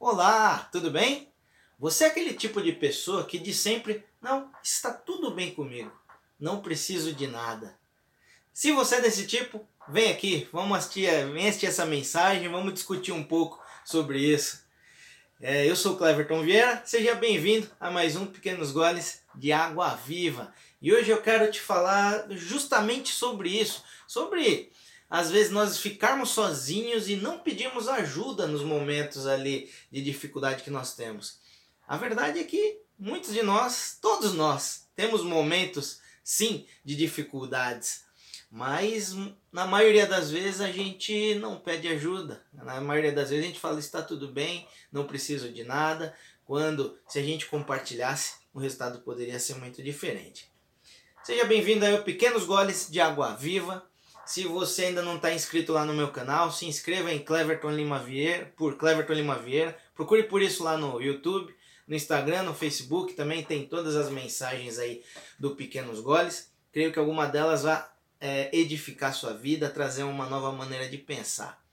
Olá, tudo bem? Você é aquele tipo de pessoa que diz sempre: Não, está tudo bem comigo, não preciso de nada. Se você é desse tipo, vem aqui, vamos assistir, vem assistir essa mensagem, vamos discutir um pouco sobre isso. É, eu sou o Cleverton Vieira, seja bem-vindo a mais um Pequenos Goles de Água Viva. E hoje eu quero te falar justamente sobre isso, sobre às vezes nós ficarmos sozinhos e não pedimos ajuda nos momentos ali de dificuldade que nós temos. A verdade é que muitos de nós, todos nós, temos momentos sim de dificuldades, mas na maioria das vezes a gente não pede ajuda. Na maioria das vezes a gente fala está tudo bem, não preciso de nada, quando se a gente compartilhasse, o resultado poderia ser muito diferente. Seja bem-vindo ao Pequenos Goles de Água Viva. Se você ainda não está inscrito lá no meu canal, se inscreva em Cleverton Lima Vieira, por Cleverton Lima Vieira. Procure por isso lá no YouTube, no Instagram, no Facebook. Também tem todas as mensagens aí do Pequenos Goles. Creio que alguma delas vai é, edificar sua vida, trazer uma nova maneira de pensar.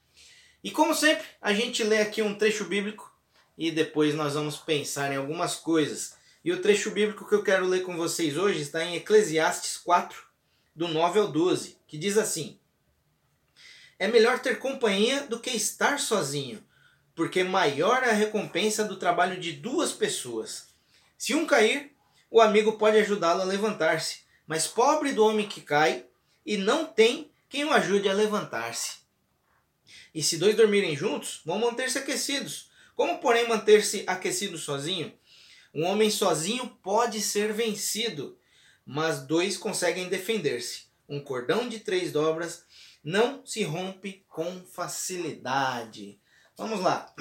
E como sempre, a gente lê aqui um trecho bíblico e depois nós vamos pensar em algumas coisas. E o trecho bíblico que eu quero ler com vocês hoje está em Eclesiastes 4, do 9 ao 12, que diz assim: É melhor ter companhia do que estar sozinho, porque maior é a recompensa do trabalho de duas pessoas. Se um cair, o amigo pode ajudá-lo a levantar-se, mas pobre do homem que cai e não tem quem o ajude a levantar-se. E se dois dormirem juntos, vão manter-se aquecidos. Como, porém, manter-se aquecido sozinho? Um homem sozinho pode ser vencido, mas dois conseguem defender-se. Um cordão de três dobras não se rompe com facilidade. Vamos lá.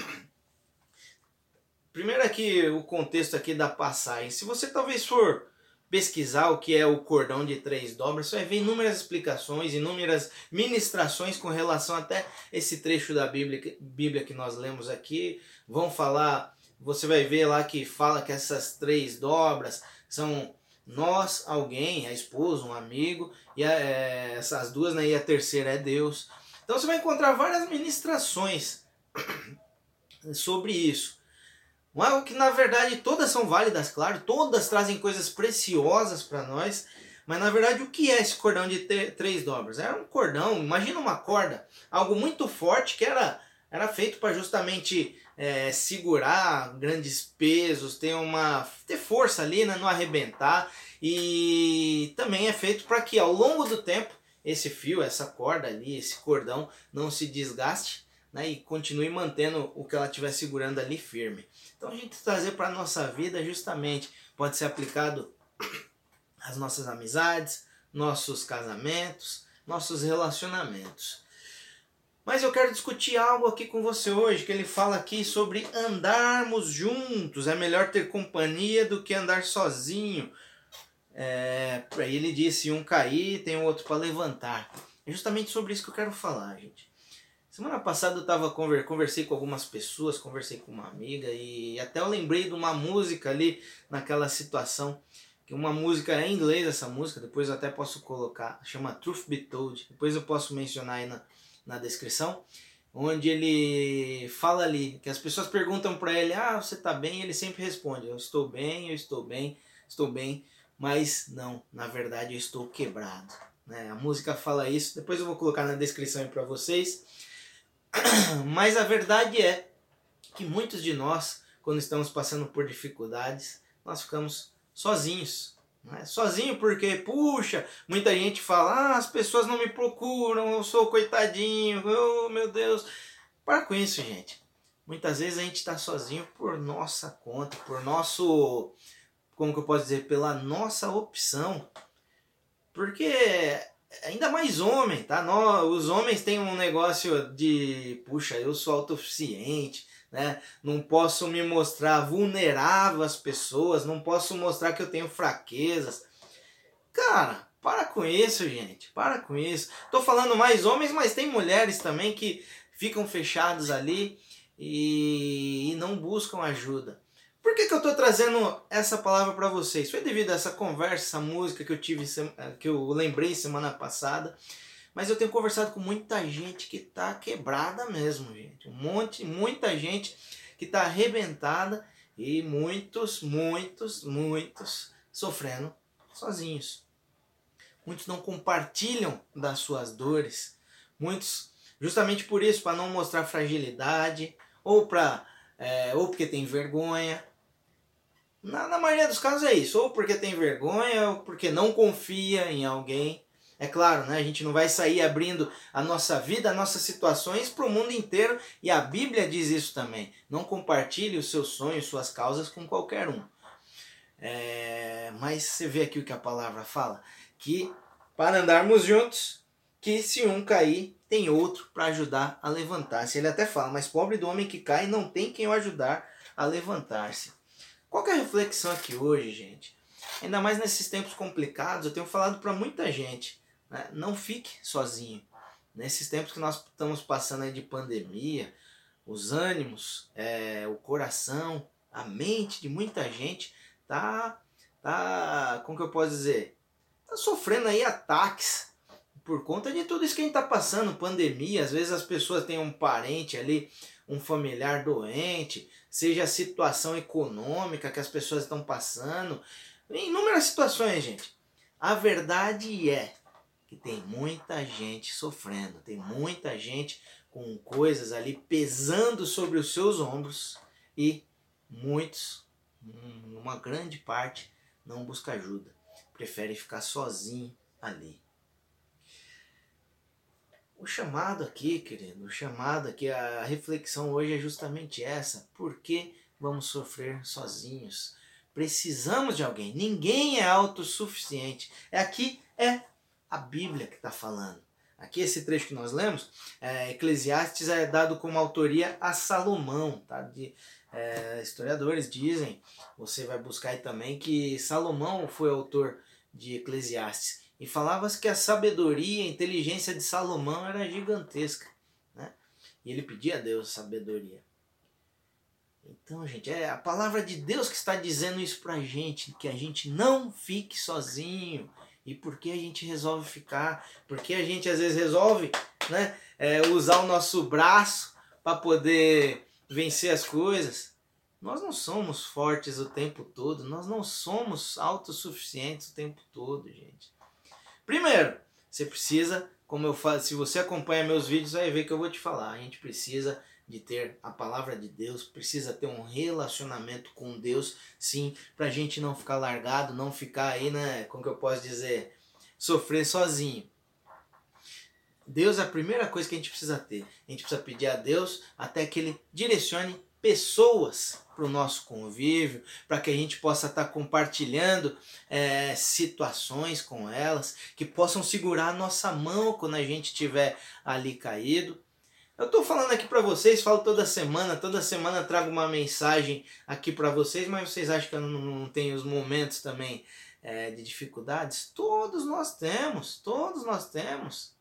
Primeiro aqui o contexto aqui da passagem. Se você talvez for pesquisar o que é o cordão de três dobras, você vai ver inúmeras explicações, inúmeras ministrações com relação até esse trecho da Bíblia, Bíblia que nós lemos aqui. Vão falar, você vai ver lá que fala que essas três dobras são nós, alguém, a esposa, um amigo, e a, é, essas duas, né, e a terceira é Deus. Então você vai encontrar várias ministrações sobre isso. Mas que na verdade todas são válidas, claro, todas trazem coisas preciosas para nós. Mas na verdade o que é esse cordão de três dobras? Era um cordão, imagina uma corda, algo muito forte que era, era feito para justamente é, segurar grandes pesos, ter uma ter força ali, né, não arrebentar e também é feito para que ao longo do tempo esse fio, essa corda ali, esse cordão não se desgaste né, e continue mantendo o que ela estiver segurando ali firme. Então a gente trazer para a nossa vida justamente pode ser aplicado às nossas amizades, nossos casamentos, nossos relacionamentos. Mas eu quero discutir algo aqui com você hoje, que ele fala aqui sobre andarmos juntos. É melhor ter companhia do que andar sozinho. É, ele disse, um cair, tem o outro para levantar. É justamente sobre isso que eu quero falar, gente. Semana passada eu tava conver, conversei com algumas pessoas, conversei com uma amiga e até eu lembrei de uma música ali naquela situação, que uma música é em inglês essa música, depois eu até posso colocar, chama Truth Be Told, depois eu posso mencionar aí na, na descrição, onde ele fala ali que as pessoas perguntam para ele: "Ah, você tá bem?" ele sempre responde: "Eu estou bem, eu estou bem, estou bem", mas não, na verdade eu estou quebrado. Né? A música fala isso, depois eu vou colocar na descrição para vocês. Mas a verdade é que muitos de nós, quando estamos passando por dificuldades, nós ficamos sozinhos. Né? Sozinho porque, puxa, muita gente fala, ah, as pessoas não me procuram, eu sou coitadinho, oh meu Deus. Para com isso, gente. Muitas vezes a gente está sozinho por nossa conta, por nosso, como que eu posso dizer, pela nossa opção. Porque ainda mais homem, tá? Nós, os homens têm um negócio de, puxa, eu sou autossuficiente, né? Não posso me mostrar vulnerável às pessoas, não posso mostrar que eu tenho fraquezas. Cara, para com isso, gente. Para com isso. Tô falando mais homens, mas tem mulheres também que ficam fechados ali e, e não buscam ajuda. Por que, que eu estou trazendo essa palavra para vocês? Foi devido a essa conversa, essa música que eu tive, que eu lembrei semana passada. Mas eu tenho conversado com muita gente que tá quebrada mesmo, gente. Um monte, muita gente que está arrebentada e muitos, muitos, muitos sofrendo sozinhos. Muitos não compartilham das suas dores. Muitos, justamente por isso, para não mostrar fragilidade, ou, pra, é, ou porque tem vergonha. Na, na maioria dos casos é isso, ou porque tem vergonha, ou porque não confia em alguém. É claro, né? a gente não vai sair abrindo a nossa vida, as nossas situações para o mundo inteiro, e a Bíblia diz isso também. Não compartilhe os seus sonhos, suas causas com qualquer um. É, mas você vê aqui o que a palavra fala: que para andarmos juntos, que se um cair, tem outro para ajudar a levantar-se. Ele até fala: Mas pobre do homem que cai, não tem quem o ajudar a levantar-se. Qual é a reflexão aqui hoje, gente? Ainda mais nesses tempos complicados, eu tenho falado para muita gente né? Não fique sozinho. Nesses tempos que nós estamos passando de pandemia, os ânimos, é, o coração, a mente de muita gente tá, tá, como que eu posso dizer, tá sofrendo aí ataques por conta de tudo isso que a gente tá passando, pandemia, às vezes as pessoas têm um parente ali, um familiar doente, seja a situação econômica que as pessoas estão passando, inúmeras situações, gente. A verdade é que tem muita gente sofrendo, tem muita gente com coisas ali pesando sobre os seus ombros e muitos, uma grande parte, não busca ajuda, prefere ficar sozinho ali. O chamado aqui, querido, o chamado aqui, a reflexão hoje é justamente essa. Por que vamos sofrer sozinhos? Precisamos de alguém. Ninguém é autossuficiente. É aqui é a Bíblia que está falando. Aqui esse trecho que nós lemos, é, Eclesiastes é dado como autoria a Salomão, tá? De, é, historiadores dizem, você vai buscar aí também que Salomão foi autor de Eclesiastes e falava-se que a sabedoria, a inteligência de Salomão era gigantesca, né? E ele pedia a Deus sabedoria. Então, gente, é a palavra de Deus que está dizendo isso pra gente, que a gente não fique sozinho, e por que a gente resolve ficar? Por que a gente às vezes resolve né, é, usar o nosso braço para poder vencer as coisas? Nós não somos fortes o tempo todo, nós não somos autossuficientes o tempo todo, gente. Primeiro, você precisa, como eu falo, se você acompanha meus vídeos, vai ver que eu vou te falar. A gente precisa de ter a palavra de Deus, precisa ter um relacionamento com Deus, sim, para a gente não ficar largado, não ficar aí, né, como que eu posso dizer, sofrer sozinho. Deus é a primeira coisa que a gente precisa ter. A gente precisa pedir a Deus até que Ele direcione pessoas para o nosso convívio, para que a gente possa estar tá compartilhando é, situações com elas, que possam segurar a nossa mão quando a gente estiver ali caído. Eu estou falando aqui para vocês, falo toda semana, toda semana trago uma mensagem aqui para vocês, mas vocês acham que eu não, não tenho os momentos também é, de dificuldades? Todos nós temos, todos nós temos.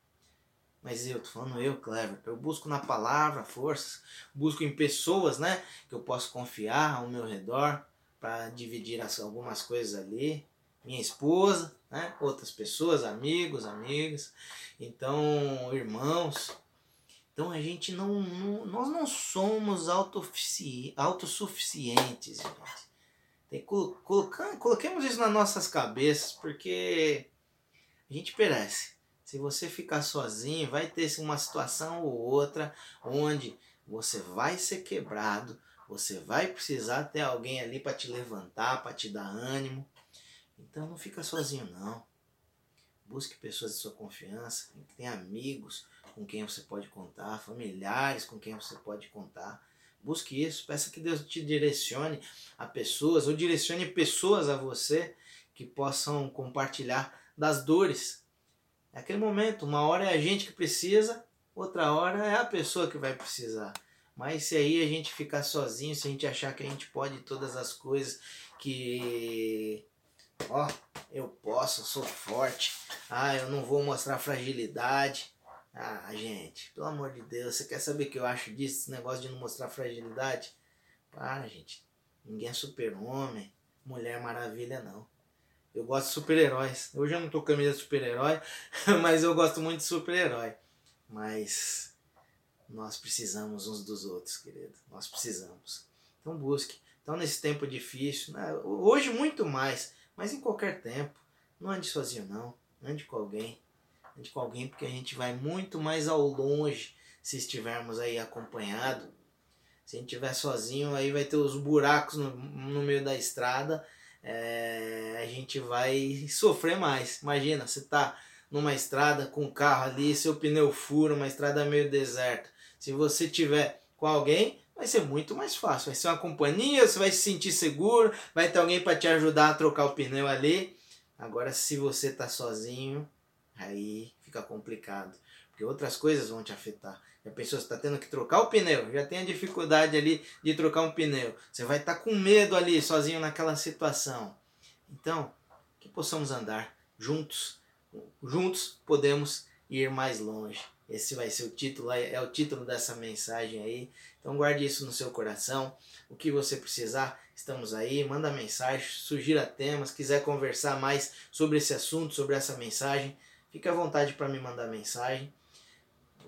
Mas eu, tô falando eu, Clever, eu busco na palavra forças, busco em pessoas, né, que eu posso confiar ao meu redor para dividir as, algumas coisas ali. Minha esposa, né, outras pessoas, amigos, amigas, então irmãos, então a gente não, não nós não somos autossuficientes, gente. Tem, colocar, coloquemos isso nas nossas cabeças, porque a gente perece. Se você ficar sozinho, vai ter uma situação ou outra onde você vai ser quebrado, você vai precisar ter alguém ali para te levantar, para te dar ânimo. Então não fica sozinho não. Busque pessoas de sua confiança, tem amigos, com quem você pode contar, familiares com quem você pode contar. Busque isso, peça que Deus te direcione a pessoas, ou direcione pessoas a você que possam compartilhar das dores. É aquele momento, uma hora é a gente que precisa, outra hora é a pessoa que vai precisar. Mas se aí a gente ficar sozinho, se a gente achar que a gente pode todas as coisas, que ó, eu posso, sou forte, ah, eu não vou mostrar fragilidade, ah, gente, pelo amor de Deus, você quer saber o que eu acho disso? Esse negócio de não mostrar fragilidade? Para, gente. Ninguém é super-homem, mulher maravilha, não. Eu gosto de super-heróis. Hoje eu não tô camisa de super-herói, mas eu gosto muito de super-herói. Mas nós precisamos uns dos outros, querido. Nós precisamos. Então busque. Então nesse tempo difícil, né? hoje muito mais, mas em qualquer tempo, não ande sozinho não, ande com alguém. Ande com alguém porque a gente vai muito mais ao longe se estivermos aí acompanhado. Se a gente estiver sozinho, aí vai ter os buracos no, no meio da estrada, é, a gente vai sofrer mais. Imagina, você tá numa estrada com o carro ali, seu pneu fura, uma estrada meio deserta. Se você tiver com alguém, vai ser muito mais fácil. Vai ser uma companhia, você vai se sentir seguro, vai ter alguém para te ajudar a trocar o pneu ali. Agora, se você tá sozinho, aí fica complicado, porque outras coisas vão te afetar. A pessoa está tendo que trocar o pneu, já tem a dificuldade ali de trocar um pneu. Você vai estar tá com medo ali, sozinho naquela situação. Então, que possamos andar juntos. Juntos podemos ir mais longe. Esse vai ser o título, é o título dessa mensagem aí. Então guarde isso no seu coração. O que você precisar, estamos aí. Manda mensagem, sugira temas, quiser conversar mais sobre esse assunto, sobre essa mensagem, fique à vontade para me mandar mensagem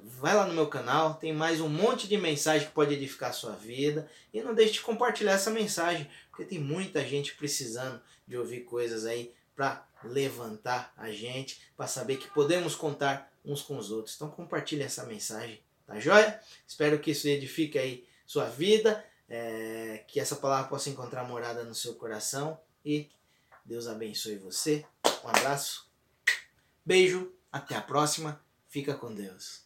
vai lá no meu canal, tem mais um monte de mensagem que pode edificar a sua vida. E não deixe de compartilhar essa mensagem, porque tem muita gente precisando de ouvir coisas aí para levantar a gente, para saber que podemos contar uns com os outros. Então compartilhe essa mensagem, tá joia? Espero que isso edifique aí sua vida, é, que essa palavra possa encontrar morada no seu coração e Deus abençoe você. Um abraço, beijo, até a próxima, fica com Deus.